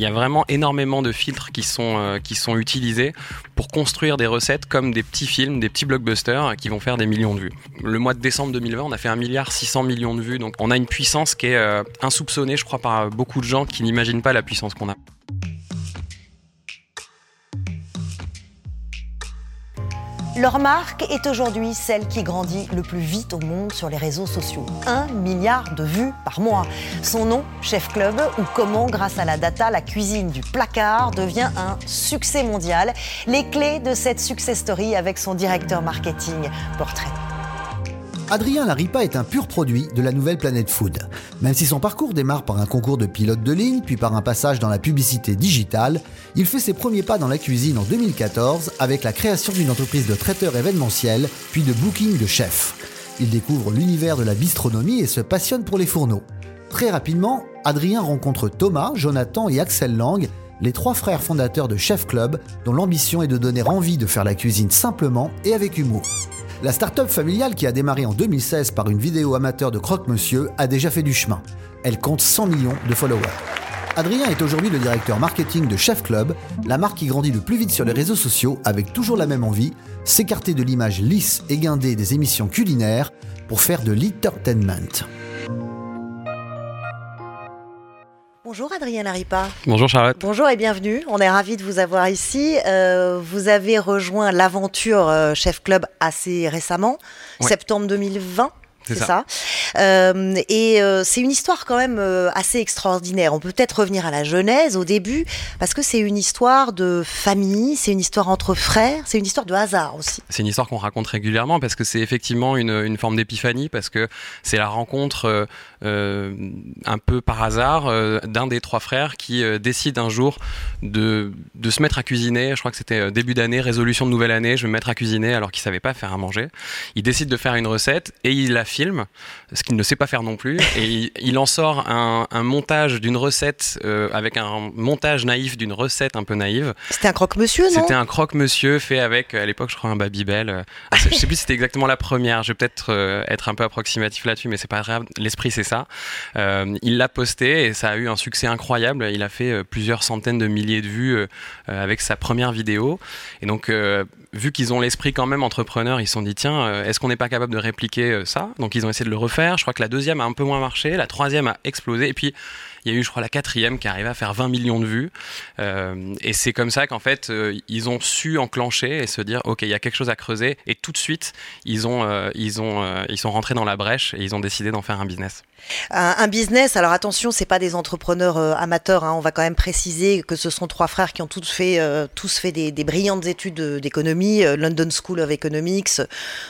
il y a vraiment énormément de filtres qui sont, euh, qui sont utilisés pour construire des recettes comme des petits films, des petits blockbusters qui vont faire des millions de vues. Le mois de décembre 2020, on a fait 1 milliard 600 millions de vues, donc on a une puissance qui est euh, insoupçonnée, je crois, par beaucoup de gens qui n'imaginent pas la puissance qu'on a. Leur marque est aujourd'hui celle qui grandit le plus vite au monde sur les réseaux sociaux. Un milliard de vues par mois. Son nom, Chef Club, ou comment, grâce à la data, la cuisine du placard devient un succès mondial. Les clés de cette success story avec son directeur marketing portrait. Adrien Laripa est un pur produit de la nouvelle Planet Food. Même si son parcours démarre par un concours de pilote de ligne, puis par un passage dans la publicité digitale, il fait ses premiers pas dans la cuisine en 2014 avec la création d'une entreprise de traiteurs événementiels, puis de booking de chefs. Il découvre l'univers de la bistronomie et se passionne pour les fourneaux. Très rapidement, Adrien rencontre Thomas, Jonathan et Axel Lang, les trois frères fondateurs de Chef Club, dont l'ambition est de donner envie de faire la cuisine simplement et avec humour. La start-up familiale qui a démarré en 2016 par une vidéo amateur de croque-monsieur a déjà fait du chemin. Elle compte 100 millions de followers. Adrien est aujourd'hui le directeur marketing de Chef Club, la marque qui grandit le plus vite sur les réseaux sociaux avec toujours la même envie, s'écarter de l'image lisse et guindée des émissions culinaires pour faire de l'entertainment. Bonjour Adrien Laripa. Bonjour Charlotte. Bonjour et bienvenue. On est ravis de vous avoir ici. Euh, vous avez rejoint l'aventure euh, Chef Club assez récemment, septembre 2020 c'est ça. Euh, et euh, c'est une histoire quand même euh, assez extraordinaire. On peut peut-être revenir à la genèse au début, parce que c'est une histoire de famille, c'est une histoire entre frères, c'est une histoire de hasard aussi. C'est une histoire qu'on raconte régulièrement parce que c'est effectivement une, une forme d'épiphanie, parce que c'est la rencontre un peu par hasard d'un des trois frères qui décide un jour de, de se mettre à cuisiner. Je crois que c'était début d'année, résolution de nouvelle année, je vais me mettre à cuisiner alors qu'il savait pas faire à manger. Il décide de faire une recette et il la film, ce qu'il ne sait pas faire non plus. Et il, en sort un, montage d'une recette euh, avec un montage naïf d'une recette un peu naïve. C'était un croque-monsieur, non? C'était un croque-monsieur fait avec, à l'époque, je crois, un Babybel. Ah, je sais plus si c'était exactement la première. Je vais peut-être euh, être un peu approximatif là-dessus, mais c'est pas grave. L'esprit, c'est Euh, il l'a posté et ça a eu un succès incroyable. Il a fait plusieurs centaines de milliers de vues avec sa première vidéo. Et donc, vu qu'ils ont l'esprit quand même entrepreneur, ils se sont dit tiens, est-ce qu'on n'est pas capable de répliquer ça? Donc ils ont essayé de le refaire. Je crois que la deuxième a un peu moins marché, la troisième a explosé. Et puis il y a eu, je crois, la quatrième qui arrivait à faire 20 millions de vues. Euh, et c'est comme ça qu'en fait, euh, ils ont su enclencher et se dire, OK, il y a quelque chose à creuser. Et tout de suite, ils, ont, euh, ils, ont, ils sont rentrés dans la brèche et ils ont décidé d'en faire un business. Un, business, alors attention, c'est pas des entrepreneurs amateurs. Hein. on va quand même préciser que ce sont trois frères qui ont tous fait, tous fait des, brillantes études d'économie, London School of Economics.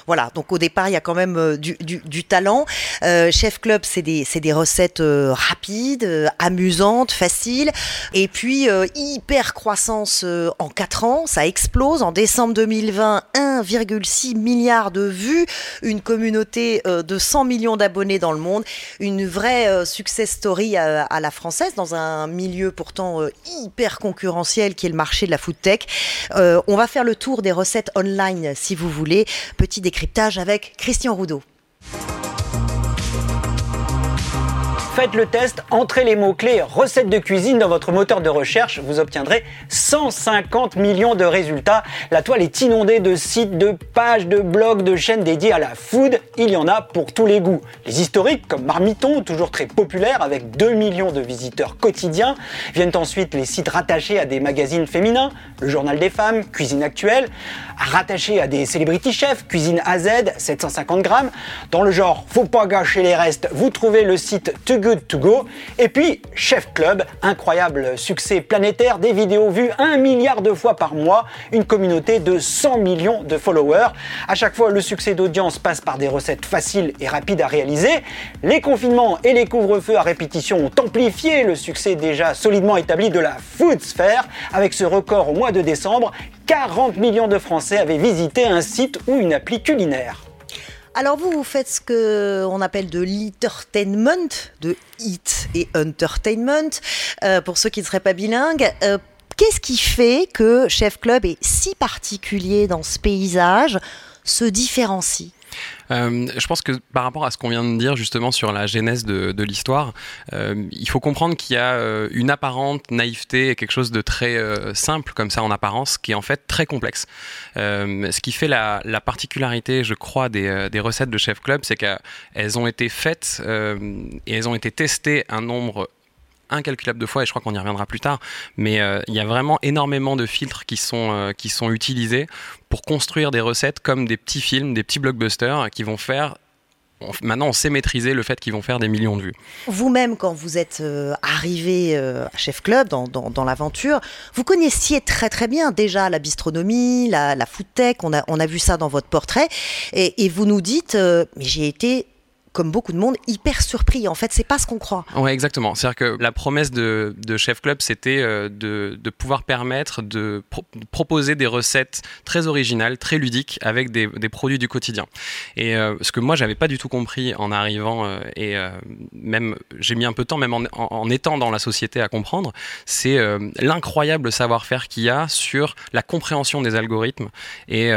voilà, donc au départ, il y a quand même du, talent. Chef Club, c'est des, des recettes rapides euh, amusante, facile. Et puis, euh, hyper croissance euh, en 4 ans, ça explose. En décembre 2020, 1,6 milliard de vues, une communauté de 100 millions d'abonnés dans le monde, une vraie success story à, la française, dans un milieu pourtant hyper concurrentiel qui est le marché de la food tech. on va faire le tour des recettes online si vous voulez. Petit décryptage avec Christian Roudot. Faites le test, entrez les mots-clés recettes de cuisine dans votre moteur de recherche, vous obtiendrez 150 millions de résultats. La toile est inondée de sites, de pages, de blogs, de chaînes dédiées à la food. Il y en a pour tous les goûts. Les historiques, comme Marmiton, toujours très populaire avec 2 millions de visiteurs quotidiens. Viennent ensuite les sites rattachés à des magazines féminins, le Journal des femmes, Cuisine Actuelle, rattachés à des celebrity chefs, Cuisine AZ, 750 grammes. Dans le genre, faut pas gâcher les restes, vous trouvez le site Good to Go. Et puis Chef Club, incroyable succès planétaire, des vidéos vues un milliard de fois par mois, une communauté de 100 millions de followers. À chaque fois, le succès d'audience passe par des recettes faciles et rapides à réaliser. Les confinements et les couvre-feux à répétition ont amplifié le succès déjà solidement établi de la food sphere avec ce record au mois de décembre 40 millions de Français avaient visité un site ou une appli culinaire. Alors vous, vous faites ce que on appelle de l'entertainment, de eat et entertainment, euh, pour ceux qui ne seraient pas bilingues. Euh, qu'est-ce qui fait que Chef Club est si particulier dans ce paysage, se différencie? Euh, je pense que par rapport à ce qu'on vient de dire justement sur la genèse de, l'histoire, euh, il faut comprendre qu'il y a euh, une apparente naïveté et quelque chose de très simple comme ça en apparence qui est en fait très complexe. Ce qui fait la, la, particularité, je crois, des recettes de Chef Club, c'est qu'elles ont été faites et elles ont été testées un nombre incalculable de fois et je crois qu'on y reviendra plus tard. Mais euh, il y a vraiment énormément de filtres qui sont, euh, qui sont utilisés pour construire des recettes comme des petits films, des petits blockbusters qui vont faire maintenant on sait maîtriser le fait qu'ils vont faire des millions de vues. Vous-même, quand vous êtes euh, arrivé à Chef Club dans, dans, l'aventure, vous connaissiez très très bien déjà la bistronomie, la, la food tech, on a, on a vu ça dans votre portrait, et, et vous nous dites, euh, mais j'ai été comme beaucoup de monde, hyper surpris. En fait, c'est pas ce qu'on croit. Ouais, exactement. C'est-à-dire que la promesse de, de Chef Club, c'était euh, de, de, pouvoir permettre de, pro de, proposer des recettes très originales, très ludiques, avec des, des produits du quotidien. Et euh, ce que moi, j'avais pas du tout compris en arrivant, euh, et même j'ai mis un peu de temps, même en, en, étant dans la société, à comprendre, c'est l'incroyable savoir-faire qu'il y a sur la compréhension des algorithmes et,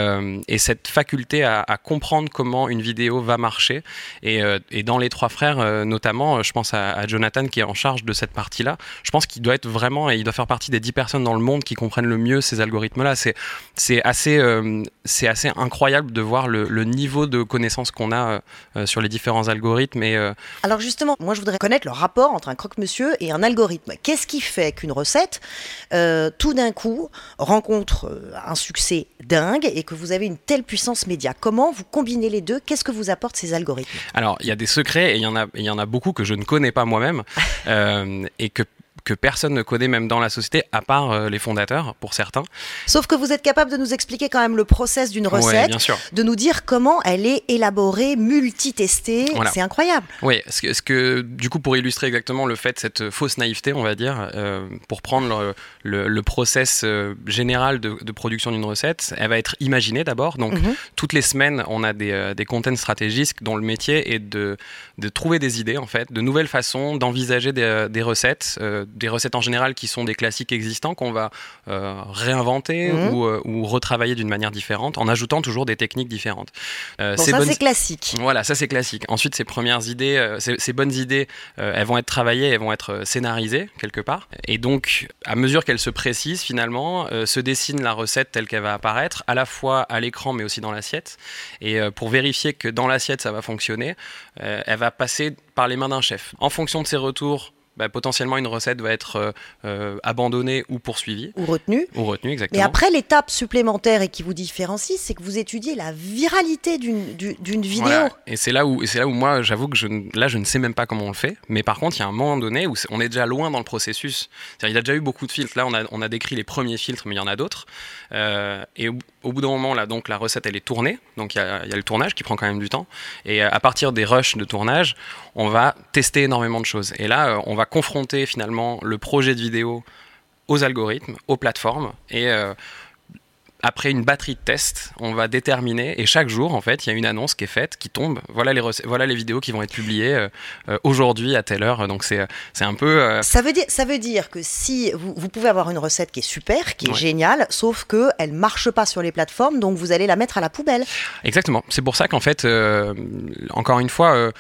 et cette faculté à, à, comprendre comment une vidéo va marcher. Et euh, et, dans les trois frères, euh, notamment, euh, je pense à, Jonathan qui est en charge de cette partie-là. Je pense qu'il doit être vraiment, et il doit faire partie des dix personnes dans le monde qui comprennent le mieux ces algorithmes-là. C'est, assez, c'est assez incroyable de voir le, le niveau de connaissance qu'on a euh, sur les différents algorithmes. Et, euh, Alors justement, moi je voudrais connaître le rapport entre un croque-monsieur et un algorithme. Qu'est-ce qui fait qu'une recette, euh, tout d'un coup, rencontre un succès dingue et que vous avez une telle puissance média? Comment vous combinez les deux? Qu'est-ce que vous apportent ces algorithmes? Alors, il y a des secrets et il y en a, il y en a beaucoup que je ne connais pas moi-même euh, et que que personne ne connaît même dans la société, à part euh, les fondateurs, pour certains. Sauf que vous êtes capable de nous expliquer quand même le process d'une recette, ouais, de nous dire comment elle est élaborée, multitestée. Voilà. C'est incroyable. Oui, ce que, ce que, du coup, pour illustrer exactement le fait, cette fausse naïveté, on va dire, euh, pour prendre le, le, le process euh, général de, de production d'une recette, elle va être imaginée d'abord. Donc, mm -hmm. toutes les semaines, on a des, des content stratégistes dont le métier est de, de trouver des idées, en fait, de nouvelles façons d'envisager des, des recettes des recettes en général qui sont des classiques existants qu'on va euh, réinventer mmh. ou, euh, ou, retravailler d'une manière différente en ajoutant toujours des techniques différentes. Euh, bon, ça bonnes... c'est classique. Voilà, ça c'est classique. Ensuite, ces premières idées, euh, ces, ces, bonnes idées, elles vont être travaillées, elles vont être scénarisées quelque part. Et donc, à mesure qu'elles se précisent, finalement, se dessine la recette telle qu'elle va apparaître, à la fois à l'écran mais aussi dans l'assiette. Et pour vérifier que dans l'assiette ça va fonctionner, elle va passer par les mains d'un chef. En fonction de ses retours bah, potentiellement une recette va être euh, euh, abandonnée ou poursuivie. Ou retenue. Ou retenue, exactement. Et après, l'étape supplémentaire et qui vous différencie, c'est que vous étudiez la viralité d'une vidéo. Voilà. Et c'est là, où, là où moi, j'avoue que je, là, je ne sais même pas comment on le fait. Mais par contre, il y a un moment donné où on est déjà loin dans le processus. Il y a déjà eu beaucoup de filtres. Là, on a, on a décrit les premiers filtres, mais il y en a d'autres. Euh, et au, au, bout d'un moment, là, donc, la recette, elle est tournée. Donc, il y, a, il y a le tournage qui prend quand même du temps. Et à partir des rushs de tournage, on va tester énormément de choses. Et là, on va confronter finalement le projet de vidéo aux algorithmes, aux plateformes, et euh, après une batterie de tests, on va déterminer, et chaque jour, en fait, il y a une annonce qui est faite, qui tombe. Voilà les, voilà les vidéos qui vont être publiées euh, euh, aujourd'hui à telle heure. Donc, c'est un peu. Euh... Ça, veut dire, ça veut dire que si vous, vous, pouvez avoir une recette qui est super, qui est ouais. géniale, sauf qu'elle ne marche pas sur les plateformes, donc vous allez la mettre à la poubelle. Exactement. C'est pour ça qu'en fait, euh, encore une fois,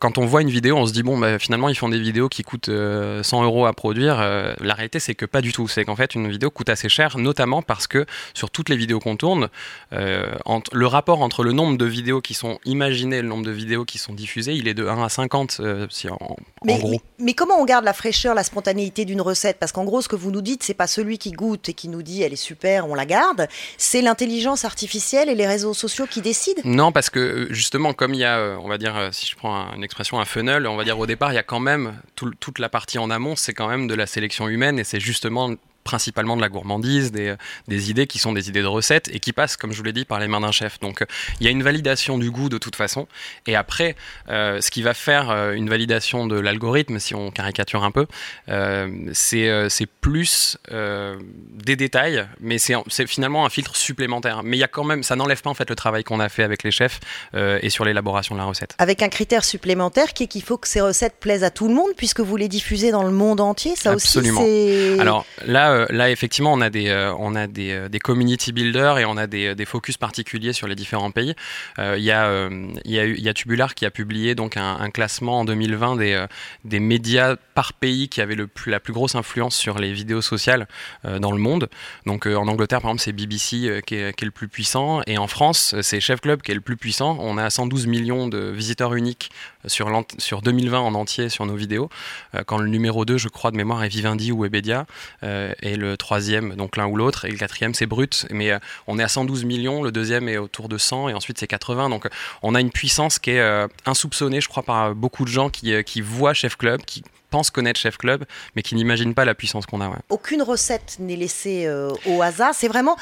quand on voit une vidéo, on se dit, bon, bah, finalement, ils font des vidéos qui coûtent 100 euros à produire. la réalité, c'est que pas du tout. C'est qu'en fait, une vidéo coûte assez cher, notamment parce que sur toutes les vidéos qu'on tourne, euh, entre, le rapport entre le nombre de vidéos qui sont imaginées et le nombre de vidéos qui sont diffusées, il est de 1 à 50, euh, si en, mais, en gros. Mais, mais, comment on garde la fraîcheur, la spontanéité d'une recette? Parce qu'en gros, ce que vous nous dites, c'est pas celui qui goûte et qui nous dit elle est super, on la garde, c'est l'intelligence artificielle et les réseaux sociaux qui décident? Non, parce que justement, comme il y a, euh, on va dire, si je prends une expression, un funnel, on va dire au départ, il y a quand même tout, toute la partie en amont, c'est quand même de la sélection humaine et c'est justement principalement de la gourmandise, des, des, idées qui sont des idées de recettes et qui passent, comme je vous l'ai dit, par les mains d'un chef. Donc il euh, y a une validation du goût de toute façon. Et après, euh, ce qui va faire euh, une validation de l'algorithme, si on caricature un peu, euh, c'est plus euh, des détails, mais c'est finalement un filtre supplémentaire. Mais il y a quand même, ça n'enlève pas en fait le travail qu'on a fait avec les chefs euh, et sur l'élaboration de la recette. Avec un critère supplémentaire qui est qu'il faut que ces recettes plaisent à tout le monde puisque vous les diffusez dans le monde entier. Ça Absolument. aussi, c'est. Alors là, là, là effectivement, on a des, on a des, des, community builders et on a des, focus particuliers sur les différents pays. Il y, a, Tubular qui a publié donc un, un classement en 2020 des, des médias par pays qui avaient le plus, la plus grosse influence sur les vidéos sociales dans le monde. Donc en Angleterre, par exemple, c'est BBC qui est, qui, est, le plus puissant et en France, c'est Chef Club qui est le plus puissant. On a 112 millions de visiteurs uniques sur, sur 2020 en entier sur nos vidéos, euh, quand le numéro 2, je crois, de mémoire est Vivendi ou Webedia, euh, et le troisième, donc l'un ou l'autre, et le quatrième, c'est Brut. Mais euh, on est à 112 millions, le deuxième est autour de 100, et ensuite c'est 80. Donc on a une puissance qui est insoupçonnée, je crois, par beaucoup de gens qui voient Chef Club, qui pensent connaître Chef Club, mais qui n'imaginent pas la puissance qu'on a. Aucune recette n'est laissée au hasard. C'est vraiment,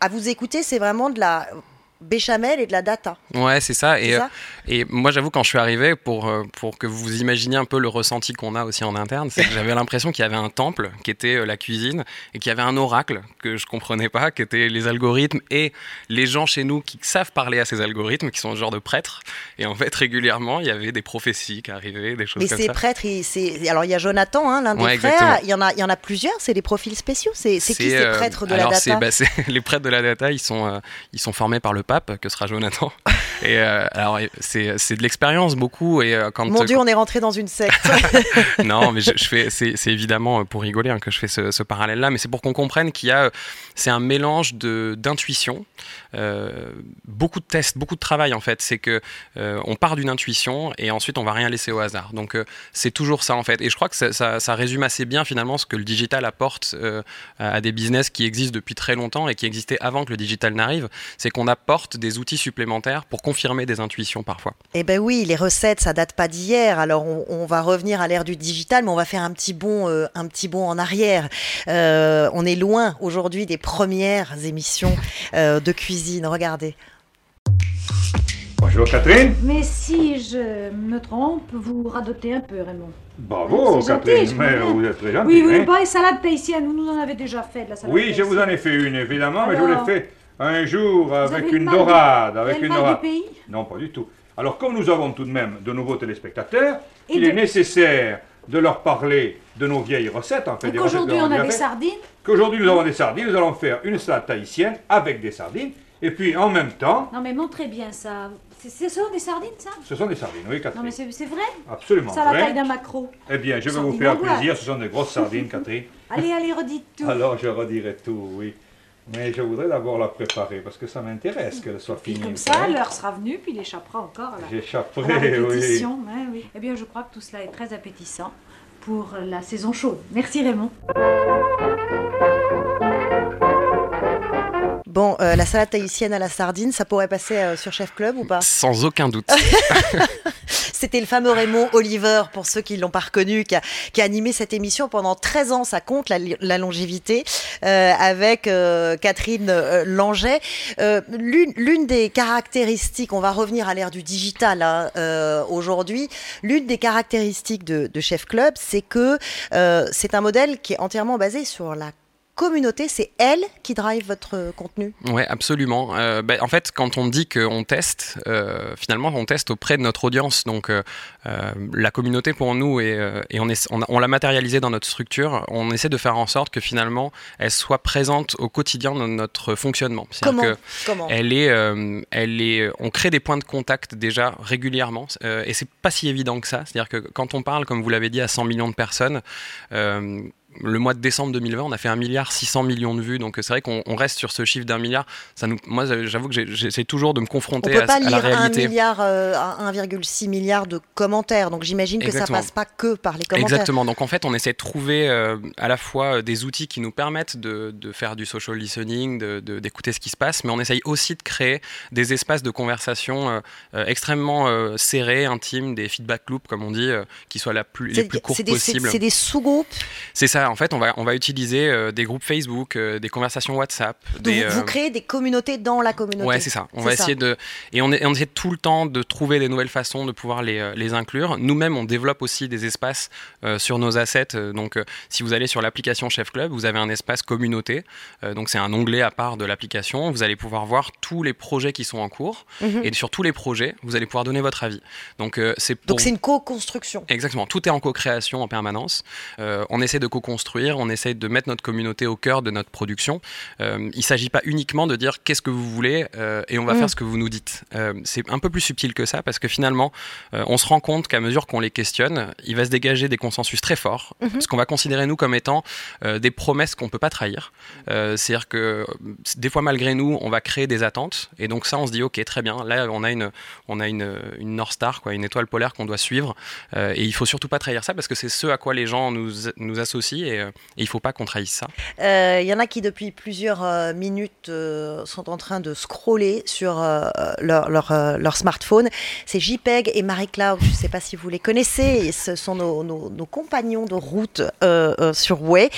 à vous écouter, c'est vraiment de la béchamel et de la data. Ouais, c'est ça. Et, euh, et moi, j'avoue, quand je suis arrivé, pour, euh, pour que vous imaginiez un peu le ressenti qu'on a aussi en interne, c'est que j'avais l'impression qu'il y avait un temple qui était euh, la cuisine et qu'il y avait un oracle que je comprenais pas, qui était les algorithmes et les gens chez nous qui savent parler à ces algorithmes, qui sont le genre de prêtres. Et en fait, régulièrement, il y avait des prophéties qui arrivaient, des choses Mais comme ça. Mais ces prêtres, alors il y a Jonathan, hein, l'un des frères, il y, en a, il y en a plusieurs, c'est des profils spéciaux. C'est qui ces prêtres de la data? bah, Les prêtres de la data, ils sont, ils sont formés par le pape, que sera Jonathan. Et euh, alors, c'est de l'expérience beaucoup. Et euh, quand mon Dieu, on est rentré dans une secte. non, mais je, fais, c'est évidemment pour rigoler hein, que je fais ce, parallèle-là, mais c'est pour qu'on comprenne qu'il y a, c'est un mélange d'intuition, euh, beaucoup de tests, beaucoup de travail en fait. C'est que on part d'une intuition et ensuite on va rien laisser au hasard. Donc c'est toujours ça en fait. Et je crois que ça, ça, résume assez bien finalement ce que le digital apporte à des business qui existent depuis très longtemps et qui existaient avant que le digital n'arrive. C'est qu'on apporte des outils supplémentaires pour confirmer des intuitions parfois. Eh ben oui, les recettes, ça date pas d'hier. Alors on, va revenir à l'ère du digital, mais on va faire un petit bond, euh, un petit bond en arrière. Euh, on est loin aujourd'hui des premières émissions euh, de cuisine. Regardez. Bonjour Catherine. Mais si je me trompe, vous radotez un peu, Raymond. Bravo, Catherine, mais vous êtes très gentil. Oui, oui, hein? et salade tahitienne, vous nous en avez déjà fait de la salade Oui, je vous en ai fait une, évidemment, mais je vous l'ai fait un jour avec une dorade. Avec une dorade. pays Non, pas du tout. Alors, comme nous avons tout de même de nouveaux téléspectateurs, il est nécessaire de leur parler de nos vieilles recettes. En fait, Aujourd'hui, on a des sardines. Qu'aujourd'hui, nous avons des sardines. Nous allons faire une salade tahitienne avec des sardines. Et puis, en même temps. Non, mais montrez bien ça. Ce sont des sardines, ça? Ce sont des sardines, oui, Catherine. Non, mais c'est vrai? Absolument. Ça a la taille d'un macro. Eh bien, je vais vous faire plaisir. Ce sont des grosses sardines, Catherine. allez, allez, redites tout. Alors, je redirai tout, oui. Mais je voudrais d'abord la préparer parce que ça m'intéresse qu'elle soit finie. comme ça, l'heure sera venue, puis il échappera encore à la, J'échapperai, répétition. oui. Eh bien, je crois que tout cela est très appétissant pour la saison chaude. Merci Raymond. Bon, euh, la salade tahitienne à la sardine, ça pourrait passer euh, sur Chef Club ou pas? Sans aucun doute. C'était le fameux Raymond Oliver, pour ceux qui ne l'ont pas reconnu, qui a, animé cette émission pendant 13 ans, ça compte la, longévité, euh, avec Catherine Langet. L'une des caractéristiques, on va revenir à l'ère du digital hein, aujourd'hui, l'une des caractéristiques de, de Chef Club, c'est que c'est un modèle qui est entièrement basé sur la communauté, c'est elle qui drive votre contenu Oui, absolument. Euh, ben, en fait, quand on dit qu'on teste, euh, finalement, on teste auprès de notre audience. Donc, euh, la communauté pour nous, et, on, on, l'a matérialisée dans notre structure, on essaie de faire en sorte que finalement, elle soit présente au quotidien de notre fonctionnement. Comment, que Comment elle est, elle est, On crée des points de contact déjà régulièrement, et c'est pas si évident que ça. C'est-à-dire que quand on parle, comme vous l'avez dit, à 100 millions de personnes, le mois de décembre 2020, on a fait 1 milliard 600 millions de vues. Donc c'est vrai qu'on reste sur ce chiffre d'un milliard. Ça nous, moi, j'avoue que j'essaie toujours de me confronter à, la réalité. 1 milliard, 1,6 euh, milliard de commentaires. Donc j'imagine que ça passe pas que par les commentaires. Exactement. Donc en fait, on essaie de trouver euh, à la fois euh, des outils qui nous permettent de, faire du social listening, d'écouter ce qui se passe, mais on essaye aussi de créer des espaces de conversation extrêmement serrés, intimes, des feedback loops, comme on dit, qui soient la plus, les plus courts possibles. C'est des sous-groupes? C'est ça en fait, on va, on va utiliser euh, des groupes Facebook, euh, des conversations WhatsApp. Des, vous, euh, créez des communautés dans la communauté. Ouais, c'est ça. On va essayer de. Et on, on, essaie tout le temps de trouver des nouvelles façons de pouvoir les, les inclure. Nous-mêmes, on développe aussi des espaces sur nos assets. Donc, si vous allez sur l'application Chef Club, vous avez un espace communauté. donc, c'est un onglet à part de l'application. Vous allez pouvoir voir tous les projets qui sont en cours. Mhm. Et sur tous les projets, vous allez pouvoir donner votre avis. Donc, c'est Donc, c'est une co-construction. Exactement. Tout est en co-création en permanence. on essaie de co-construire construire, on essaye de mettre notre communauté au cœur de notre production. il ne s'agit pas uniquement de dire qu'est-ce que vous voulez et on va Mm. faire ce que vous nous dites. c'est un peu plus subtil que ça parce que finalement, on se rend compte qu'à mesure qu'on les questionne, il va se dégager des consensus très forts, Mhm. ce qu'on va considérer nous comme étant euh, des promesses qu'on peut pas trahir. Euh, C'est-à-dire que euh, des fois malgré nous, on va créer des attentes et donc ça, on se dit ok très bien, là on a une on a une, une North Star quoi, une étoile polaire qu'on doit suivre euh, et il faut surtout pas trahir ça parce que c'est ce à quoi les gens nous nous associent et, euh, et il faut pas qu'on trahisse ça. Euh, Il y en a qui depuis plusieurs euh, minutes euh, sont en train de scroller sur euh, leur, euh, smartphone. C'est JPEG et Marie-Claude, je ne sais pas si vous les connaissez, ce sont nos, nos- compagnons de route euh, euh, sur Way.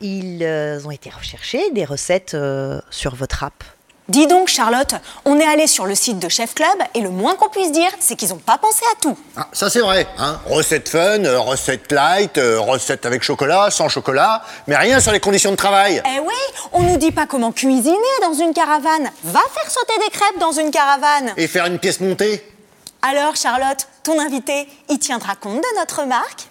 Ils euh, ont été rechercher des recettes euh, sur votre app. Dis donc, Charlotte, on est allé sur le site de Chef Club et le moins qu'on puisse dire, c'est qu'ils n'ont pas pensé à tout. Ah, ça c'est vrai, hein. Recette fun, euh, recette light, euh, recette avec chocolat, sans chocolat, mais rien sur les conditions de travail. Eh oui, on nous dit pas comment cuisiner dans une caravane. Va faire sauter des crêpes dans une caravane. Et faire une pièce montée. Alors, Charlotte, ton invité, il tiendra compte de notre marque?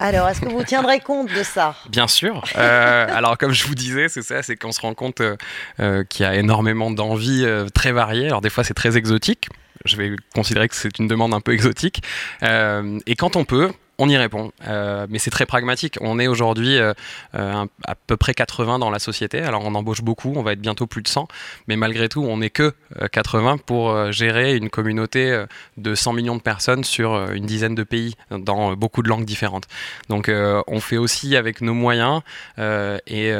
Alors, est-ce que vous tiendrez compte de ça? Bien sûr. Euh, alors, comme je vous disais, c'est ça, c'est qu'on se rend compte euh, euh, qu'il y a énormément d'envies très variées. Alors, des fois, c'est très exotique. Je vais considérer que c'est une demande un peu exotique. Et quand on peut, on y répond. Euh, mais c'est très pragmatique. On est aujourd'hui euh, euh, à peu près 80 dans la société. Alors, on embauche beaucoup. On va être bientôt plus de 100. Mais malgré tout, on n'est que euh, 80 pour gérer une communauté de 100 millions de personnes sur une dizaine de pays dans beaucoup de langues différentes. Donc on fait aussi avec nos moyens et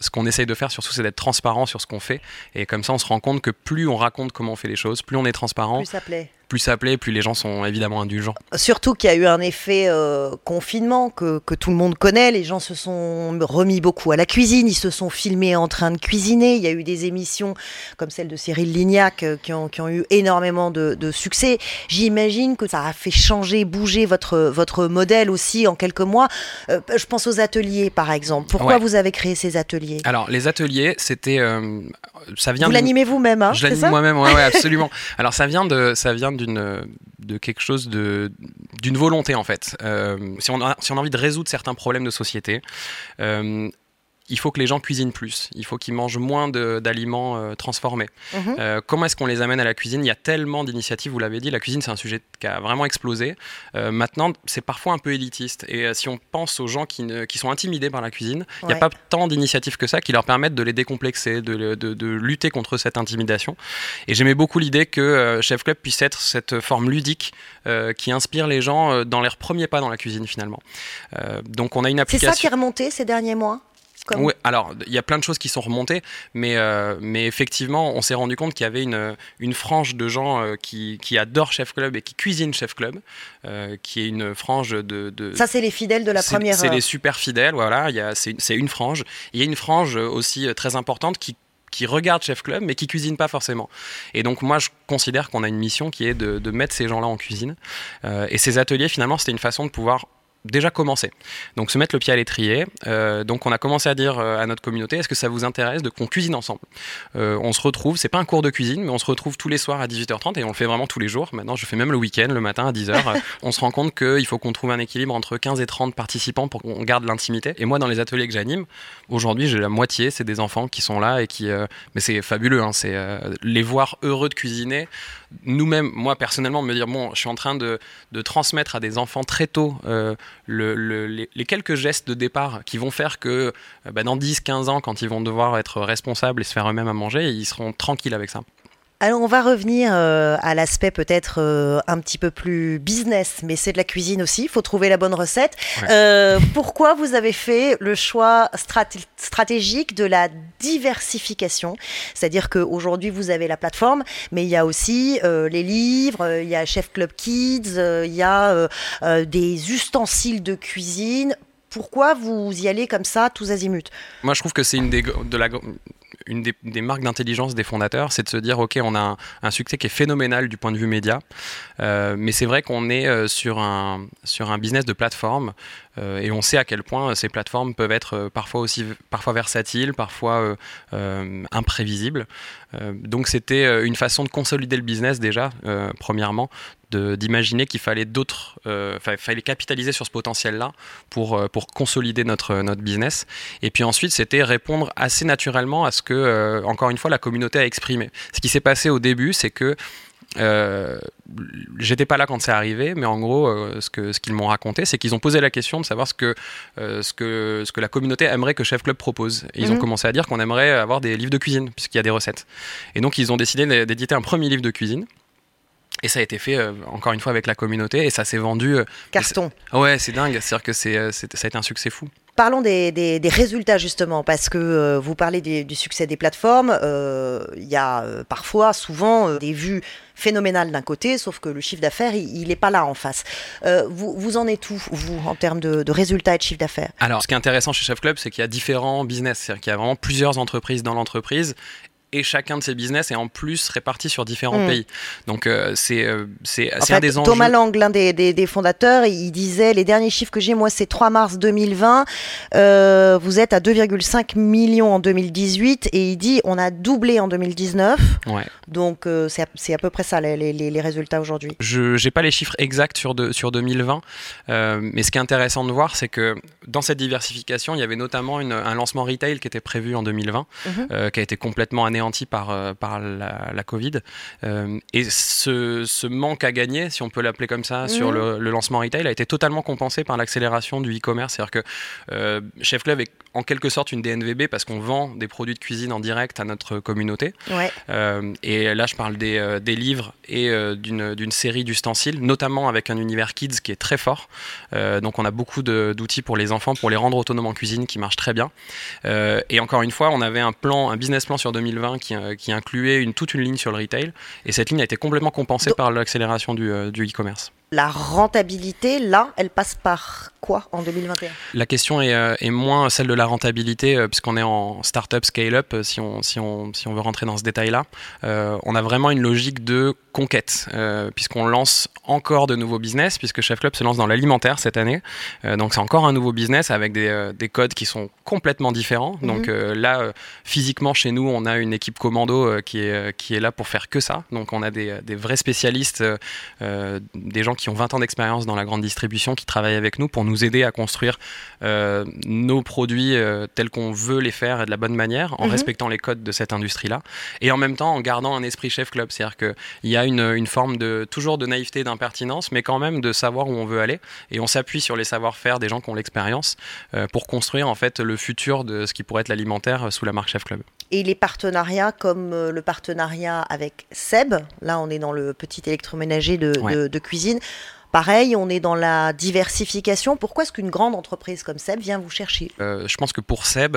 ce qu'on essaye de faire surtout c'est d'être transparent sur ce qu'on fait et comme ça on se rend compte que plus on raconte comment on fait les choses, plus on est transparent, Plus ça plaît. Plus ça plaît, plus les gens sont évidemment indulgents. Surtout qu'il y a eu un effet euh, confinement que, que tout le monde connaît. Les gens se sont remis beaucoup à la cuisine. Ils se sont filmés en train de cuisiner. Il y a eu des émissions comme celle de Cyril Lignac euh, qui, ont, qui ont eu énormément de, de succès. J'imagine que ça a fait changer, bouger votre, votre modèle aussi en quelques mois. Euh, je pense aux ateliers, par exemple. Pourquoi Ouais. vous avez créé ces ateliers? Alors les ateliers c'était euh, ça vient Vous l'animez vous-même, hein, je l'anime moi-même, ouais, ouais, absolument. Alors ça vient de, ça vient d'une, de quelque chose d'une volonté en fait. Euh, si on a, si envie de résoudre certains problèmes de société, euh, il faut que les gens cuisinent plus. Il faut qu'ils mangent moins d'aliments euh, transformés. Mhm. Euh, comment est-ce qu'on les amène à la cuisine? Il y a tellement d'initiatives, vous l'avez dit, la cuisine c'est un sujet qui a vraiment explosé. Euh, maintenant, c'est parfois un peu élitiste. Et si on pense aux gens qui, ne- qui sont intimidés par la cuisine, il n'y a pas tant d'initiatives que ça qui leur permettent de les décomplexer, de, de- de lutter contre cette intimidation. Et j'aimais beaucoup l'idée que Chef Club puisse être cette forme ludique qui inspire les gens dans leurs premiers pas dans la cuisine finalement. Donc on a une C'est application. ça qui est remonté ces derniers mois? Comme- Ouais, alors il y a plein de choses qui sont remontées, mais, euh, mais effectivement, on s'est rendu compte qu'il y avait une, une frange de gens euh, qui, qui adorent Chef Club et qui cuisinent Chef Club, euh, qui est une frange de. de Ça, c'est les fidèles de la première C'est les super fidèles, voilà, c'est une frange. Il y a une frange aussi très importante qui qui regarde Chef Club mais qui cuisine pas forcément. Et donc moi je considère qu'on a une mission qui est de, de mettre ces gens-là en cuisine. Euh, et ces ateliers finalement c'était une façon de pouvoir déjà commencer. Donc se mettre le pied à l'étrier. Euh, donc on a commencé à dire euh, à notre communauté, est-ce que ça vous intéresse de qu'on cuisine ensemble? Euh, On se retrouve, c'est pas un cours de cuisine, mais on se retrouve tous les soirs à 18h30 et on le fait vraiment tous les jours. Maintenant je fais même le week-end, le matin à 10h. Euh, on se rend compte qu'il faut qu'on trouve un équilibre entre 15 et 30 participants pour qu'on garde l'intimité. Et moi dans les ateliers que j'anime, aujourd'hui j'ai la moitié, c'est des enfants qui sont là et qui... euh, mais c'est fabuleux, hein, c'est les voir heureux de cuisiner. Nous-mêmes, moi personnellement, me dire, bon, je suis en train de, de transmettre à des enfants très tôt euh, le- le- les, les quelques gestes de départ qui vont faire que euh, bah, dans 10-15 ans, quand ils vont devoir être responsables et se faire eux-mêmes à manger, ils seront tranquilles avec ça. Alors on va revenir euh, à l'aspect peut-être euh, un petit peu plus business, mais c'est de la cuisine aussi, il faut trouver la bonne recette. Ouais. Euh, pourquoi vous avez fait le choix straté- stratégique de la diversification? C'est-à-dire qu'aujourd'hui vous avez la plateforme, mais il y a aussi les livres, il y a Chef Club Kids, il y a des ustensiles de cuisine. Pourquoi vous y allez comme ça, tous azimuts? Moi, je trouve que c'est une des, de la, une des, marques d'intelligence des fondateurs, c'est de se dire, OK, on a un, un succès qui est phénoménal du point de vue média, euh, mais c'est vrai qu'on est euh, sur un, sur un business de plateforme et on sait à quel point ces plateformes peuvent être parfois aussi parfois versatiles, parfois imprévisibles. donc c'était une façon de consolider le business déjà, premièrement, d'imaginer qu'il fallait d'autres, euh, fallait capitaliser sur ce potentiel-là pour, euh, pour consolider notre, notre business. Et puis ensuite, c'était répondre assez naturellement à ce que, euh, encore une fois, la communauté a exprimé. Ce qui s'est passé au début, c'est que euh, j'étais pas là quand c'est arrivé, mais en gros, ce que ce qu'ils m'ont raconté, c'est qu'ils ont posé la question de savoir ce que ce que ce que la communauté aimerait que Chef Club propose. Et ils ont mhm. commencé à dire qu'on aimerait avoir des livres de cuisine puisqu'il y a des recettes. Et donc ils ont décidé d'éditer un premier livre de cuisine et ça a été fait, euh, encore une fois, avec la communauté, et ça s'est vendu. Euh, Carton. Ouais, c'est dingue. C'est-à-dire que c'est, euh, ça a été un succès fou. Parlons des, résultats justement, parce que vous parlez du succès des plateformes. Il y a parfois, souvent, des vues phénoménales d'un côté, sauf que le chiffre d'affaires, il n'est pas là en face. vous, vous en êtes où, vous, en termes de, de résultats et de chiffre d'affaires? Alors, ce qui est intéressant chez Chef Club, c'est qu'il y a différents business, c'est-à-dire qu'il y a vraiment plusieurs entreprises dans l'entreprise et chacun de ces business est en plus réparti sur différents hmm. pays. Donc euh, c'est euh, c'est un des enjeux. Thomas Lang, l'un des, des, fondateurs, il disait les derniers chiffres que j'ai moi c'est 3 mars 2020. Euh, vous êtes à 2,5 millions en 2018 et il dit on a doublé en 2019. Ouais. Donc c'est à, peu près ça les, les, les résultats aujourd'hui. Je n'ai pas les chiffres exacts sur de, sur 2020, mais ce qui est intéressant de voir c'est que dans cette diversification il y avait notamment une, un lancement retail qui était prévu en 2020, mhm. qui a été complètement anéanti par, euh, par la, Covid. Euh, et ce, ce, manque à gagner, si on peut l'appeler comme ça, sur mhm. le, le, lancement retail a été totalement compensé par l'accélération du e-commerce. C'est-à-dire que euh, Chef Club est en quelque sorte une DNVB parce qu'on vend des produits de cuisine en direct à notre communauté. et là, je parle des, des livres et d'une série d'ustensiles, notamment avec un univers kids qui est très fort. donc, on a beaucoup d'outils pour les enfants, pour les rendre autonomes en cuisine, qui marchent très bien. et encore une fois, on avait un plan, un business plan sur 2020 euh, qui, incluait une, toute une ligne sur le retail. Et cette ligne a été complètement compensée par l'accélération du euh, e-commerce. La rentabilité, là, elle passe par quoi en 2021 La question est, euh, est, moins celle de la rentabilité, puisqu'on est en startup scale-up, si on, si, on, si on veut rentrer dans ce détail-là. on a vraiment une logique de conquête, puisqu'on lance encore de nouveaux business, puisque Chef Club se lance dans l'alimentaire cette année. donc c'est encore un nouveau business avec des, des, codes qui sont complètement différents. Mhm. Donc là, physiquement, chez nous, on a une équipe commando euh, qui, est, euh, qui est là pour faire que ça. Donc on a des, des vrais spécialistes, euh, des gens qui ont 20 ans d'expérience dans la grande distribution qui travaillent avec nous pour nous aider à construire nos produits tels qu'on veut les faire et de la bonne manière, en mhm. respectant les codes de cette industrie-là. Et en même temps en gardant un esprit chef club. C'est-à-dire qu'il y a une, une, forme de toujours de naïveté, d'impertinence, mais quand même de savoir où on veut aller. Et on s'appuie sur les savoir-faire des gens qui ont l'expérience pour construire en fait le futur de ce qui pourrait être l'alimentaire sous la marque Chef Club et les partenariats comme euh, le partenariat avec Seb, là on est dans le petit électroménager de, cuisine. Pareil, on est dans la diversification. Pourquoi est-ce qu'une grande entreprise comme Seb vient vous chercher? Euh, Je pense que pour Seb,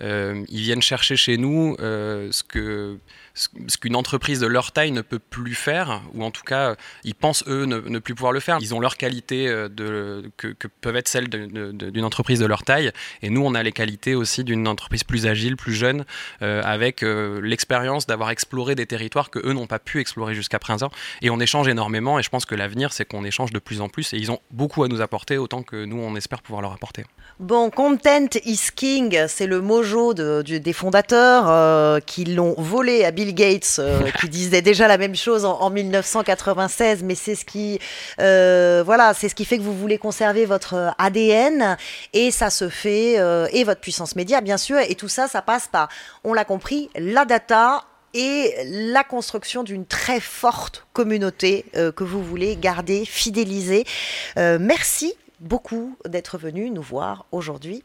euh, ils viennent chercher chez nous ce que ce qu'une entreprise de leur taille ne peut plus faire, ou en tout cas, ils pensent eux ne, plus pouvoir le faire. Ils ont leurs qualités euh, que, peuvent être celles d'une entreprise de leur taille, et nous, on a les qualités aussi d'une entreprise plus agile, plus jeune, euh, avec euh, l'expérience d'avoir exploré des territoires que eux n'ont pas pu explorer jusqu'à présent. Et on échange énormément, et je pense que l'avenir, c'est qu'on échange de plus en plus, et ils ont beaucoup à nous apporter, autant que nous, on espère pouvoir leur apporter. Bon, content is king, c'est le de, des fondateurs qui l'ont volé à Bill Gates euh, qui disait déjà la même chose en, 1996, mais c'est ce qui, euh, voilà, c'est ce qui fait que vous voulez conserver votre ADN et ça se fait euh, et votre puissance média bien sûr et tout ça, ça passe par, on l'a compris, la data et la construction d'une très forte communauté que vous voulez garder, fidéliser. merci beaucoup d'être venu nous voir aujourd'hui